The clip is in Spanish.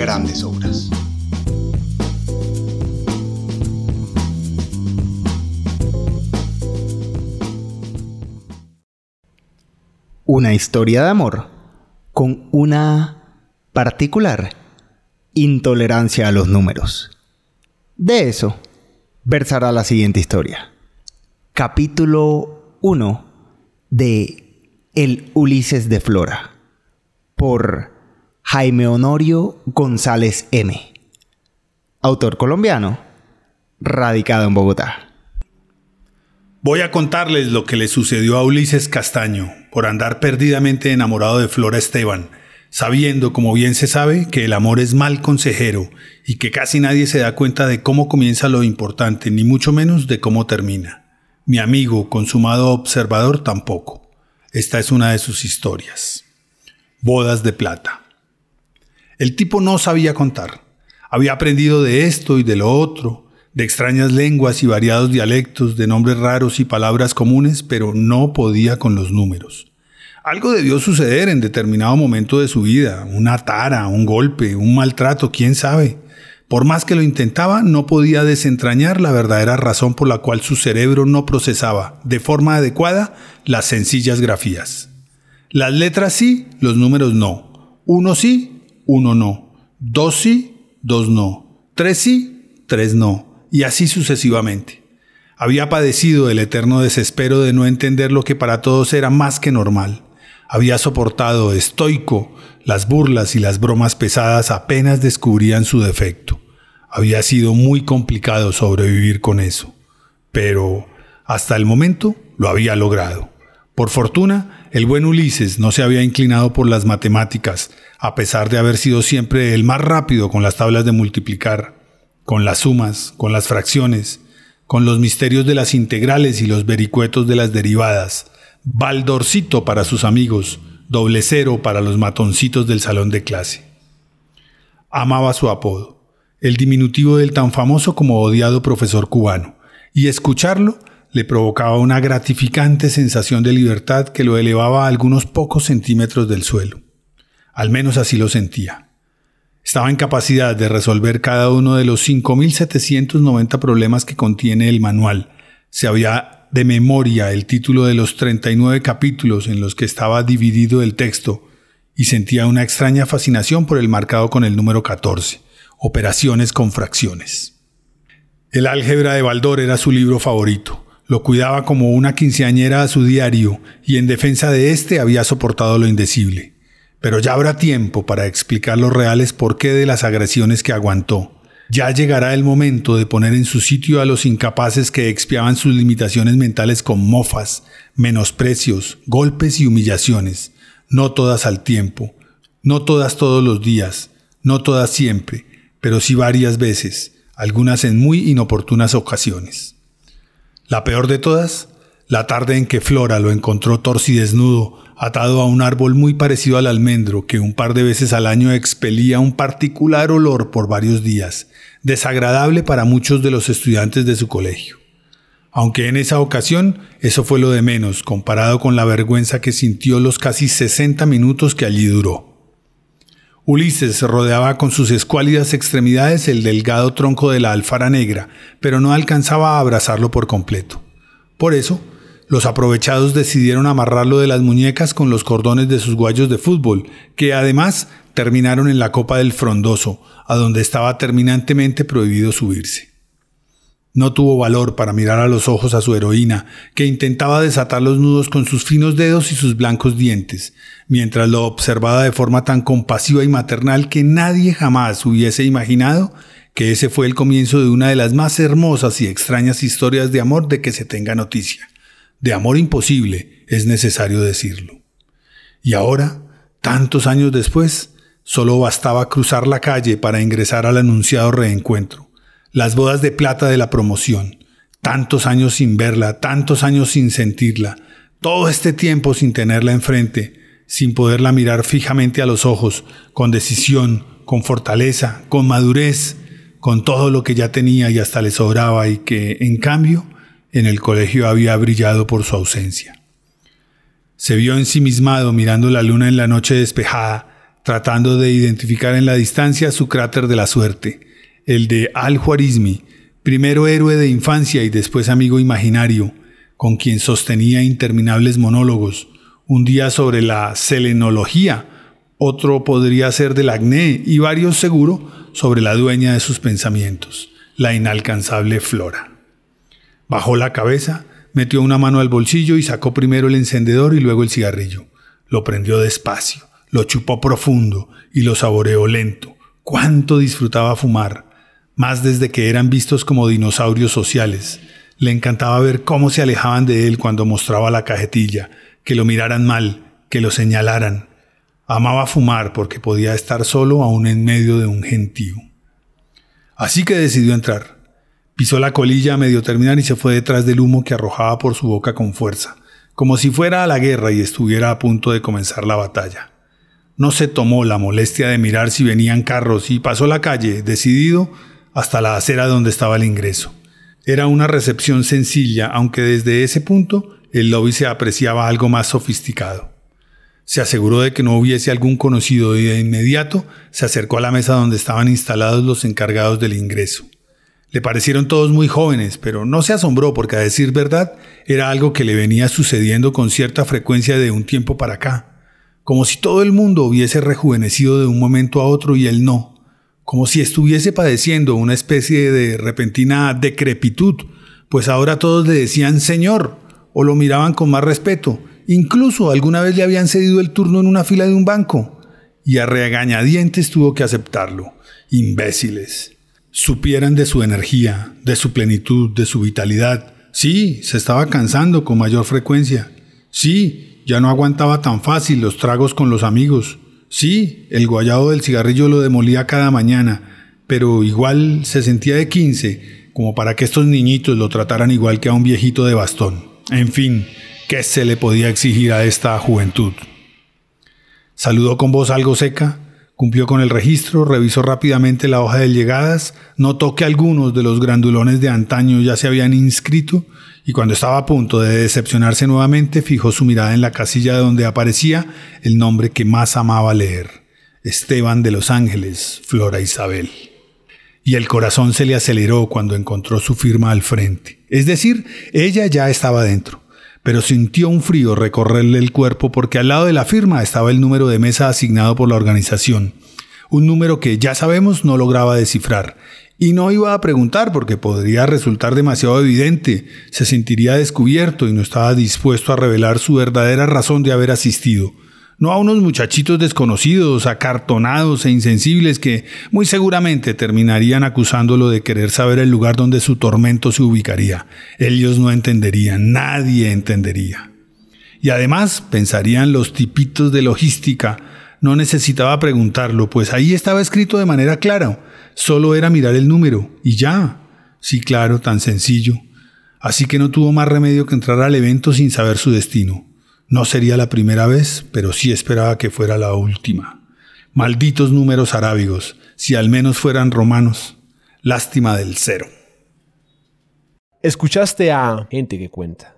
grandes obras. Una historia de amor con una particular intolerancia a los números. De eso versará la siguiente historia. Capítulo 1 de El Ulises de Flora por Jaime Honorio González M. Autor colombiano, radicado en Bogotá. Voy a contarles lo que le sucedió a Ulises Castaño por andar perdidamente enamorado de Flora Esteban, sabiendo, como bien se sabe, que el amor es mal consejero y que casi nadie se da cuenta de cómo comienza lo importante, ni mucho menos de cómo termina. Mi amigo, consumado observador, tampoco. Esta es una de sus historias. Bodas de plata. El tipo no sabía contar. Había aprendido de esto y de lo otro, de extrañas lenguas y variados dialectos, de nombres raros y palabras comunes, pero no podía con los números. Algo debió suceder en determinado momento de su vida, una tara, un golpe, un maltrato, quién sabe. Por más que lo intentaba, no podía desentrañar la verdadera razón por la cual su cerebro no procesaba de forma adecuada las sencillas grafías. Las letras sí, los números no. Uno sí, uno no. Dos sí, dos no. Tres sí, tres no y así sucesivamente. Había padecido el eterno desespero de no entender lo que para todos era más que normal. Había soportado estoico las burlas y las bromas pesadas apenas descubrían su defecto. Había sido muy complicado sobrevivir con eso. Pero hasta el momento lo había logrado. Por fortuna, el buen Ulises no se había inclinado por las matemáticas, a pesar de haber sido siempre el más rápido con las tablas de multiplicar con las sumas, con las fracciones, con los misterios de las integrales y los vericuetos de las derivadas, Baldorcito para sus amigos, doble cero para los matoncitos del salón de clase. Amaba su apodo, el diminutivo del tan famoso como odiado profesor cubano, y escucharlo le provocaba una gratificante sensación de libertad que lo elevaba a algunos pocos centímetros del suelo. Al menos así lo sentía. Estaba en capacidad de resolver cada uno de los 5.790 problemas que contiene el manual. Se había de memoria el título de los 39 capítulos en los que estaba dividido el texto y sentía una extraña fascinación por el marcado con el número 14, Operaciones con fracciones. El álgebra de Baldor era su libro favorito. Lo cuidaba como una quinceañera a su diario y en defensa de éste había soportado lo indecible. Pero ya habrá tiempo para explicar los reales por qué de las agresiones que aguantó. Ya llegará el momento de poner en su sitio a los incapaces que expiaban sus limitaciones mentales con mofas, menosprecios, golpes y humillaciones, no todas al tiempo, no todas todos los días, no todas siempre, pero sí varias veces, algunas en muy inoportunas ocasiones. La peor de todas, la tarde en que Flora lo encontró torcidesnudo atado a un árbol muy parecido al almendro que un par de veces al año expelía un particular olor por varios días, desagradable para muchos de los estudiantes de su colegio. Aunque en esa ocasión eso fue lo de menos comparado con la vergüenza que sintió los casi 60 minutos que allí duró. Ulises rodeaba con sus escuálidas extremidades el delgado tronco de la alfara negra, pero no alcanzaba a abrazarlo por completo. Por eso, los aprovechados decidieron amarrarlo de las muñecas con los cordones de sus guayos de fútbol, que además terminaron en la copa del frondoso, a donde estaba terminantemente prohibido subirse. No tuvo valor para mirar a los ojos a su heroína, que intentaba desatar los nudos con sus finos dedos y sus blancos dientes, mientras lo observaba de forma tan compasiva y maternal que nadie jamás hubiese imaginado que ese fue el comienzo de una de las más hermosas y extrañas historias de amor de que se tenga noticia de amor imposible, es necesario decirlo. Y ahora, tantos años después, Solo bastaba cruzar la calle para ingresar al anunciado reencuentro. Las bodas de plata de la promoción. Tantos años sin verla, tantos años sin sentirla, todo este tiempo sin tenerla enfrente, sin poderla mirar fijamente a los ojos, con decisión, con fortaleza, con madurez, con todo lo que ya tenía y hasta le sobraba y que, en cambio, en el colegio había brillado por su ausencia. Se vio ensimismado mirando la luna en la noche despejada, tratando de identificar en la distancia su cráter de la suerte, el de Al-Juarizmi, primero héroe de infancia y después amigo imaginario, con quien sostenía interminables monólogos, un día sobre la selenología, otro podría ser del acné y varios seguro sobre la dueña de sus pensamientos, la inalcanzable Flora. Bajó la cabeza, metió una mano al bolsillo y sacó primero el encendedor y luego el cigarrillo. Lo prendió despacio, lo chupó profundo y lo saboreó lento. Cuánto disfrutaba fumar, más desde que eran vistos como dinosaurios sociales. Le encantaba ver cómo se alejaban de él cuando mostraba la cajetilla, que lo miraran mal, que lo señalaran. Amaba fumar porque podía estar solo aún en medio de un gentío. Así que decidió entrar. Pisó la colilla a medio terminar y se fue detrás del humo que arrojaba por su boca con fuerza, como si fuera a la guerra y estuviera a punto de comenzar la batalla. No se tomó la molestia de mirar si venían carros y pasó la calle, decidido, hasta la acera donde estaba el ingreso. Era una recepción sencilla, aunque desde ese punto el lobby se apreciaba algo más sofisticado. Se aseguró de que no hubiese algún conocido y de inmediato se acercó a la mesa donde estaban instalados los encargados del ingreso. Le parecieron todos muy jóvenes, pero no se asombró porque a decir verdad era algo que le venía sucediendo con cierta frecuencia de un tiempo para acá, como si todo el mundo hubiese rejuvenecido de un momento a otro y él no, como si estuviese padeciendo una especie de repentina decrepitud, pues ahora todos le decían Señor, o lo miraban con más respeto. Incluso alguna vez le habían cedido el turno en una fila de un banco. Y a regañadientes tuvo que aceptarlo. Imbéciles. Supieran de su energía, de su plenitud, de su vitalidad. Sí, se estaba cansando con mayor frecuencia. Sí, ya no aguantaba tan fácil los tragos con los amigos. Sí, el guayado del cigarrillo lo demolía cada mañana, pero igual se sentía de 15, como para que estos niñitos lo trataran igual que a un viejito de bastón. En fin, ¿qué se le podía exigir a esta juventud? Saludó con voz algo seca, cumplió con el registro, revisó rápidamente la hoja de llegadas, notó que algunos de los grandulones de antaño ya se habían inscrito y cuando estaba a punto de decepcionarse nuevamente fijó su mirada en la casilla donde aparecía el nombre que más amaba leer, Esteban de los Ángeles, Flora Isabel y el corazón se le aceleró cuando encontró su firma al frente. Es decir, ella ya estaba dentro, pero sintió un frío recorrerle el cuerpo porque al lado de la firma estaba el número de mesa asignado por la organización, un número que ya sabemos no lograba descifrar. Y no iba a preguntar porque podría resultar demasiado evidente, se sentiría descubierto y no estaba dispuesto a revelar su verdadera razón de haber asistido no a unos muchachitos desconocidos, acartonados e insensibles que muy seguramente terminarían acusándolo de querer saber el lugar donde su tormento se ubicaría. Ellos no entenderían, nadie entendería. Y además pensarían los tipitos de logística, no necesitaba preguntarlo, pues ahí estaba escrito de manera clara, solo era mirar el número, y ya. Sí, claro, tan sencillo. Así que no tuvo más remedio que entrar al evento sin saber su destino. No sería la primera vez, pero sí esperaba que fuera la última. Malditos números arábigos, si al menos fueran romanos. Lástima del cero. Escuchaste a Gente que Cuenta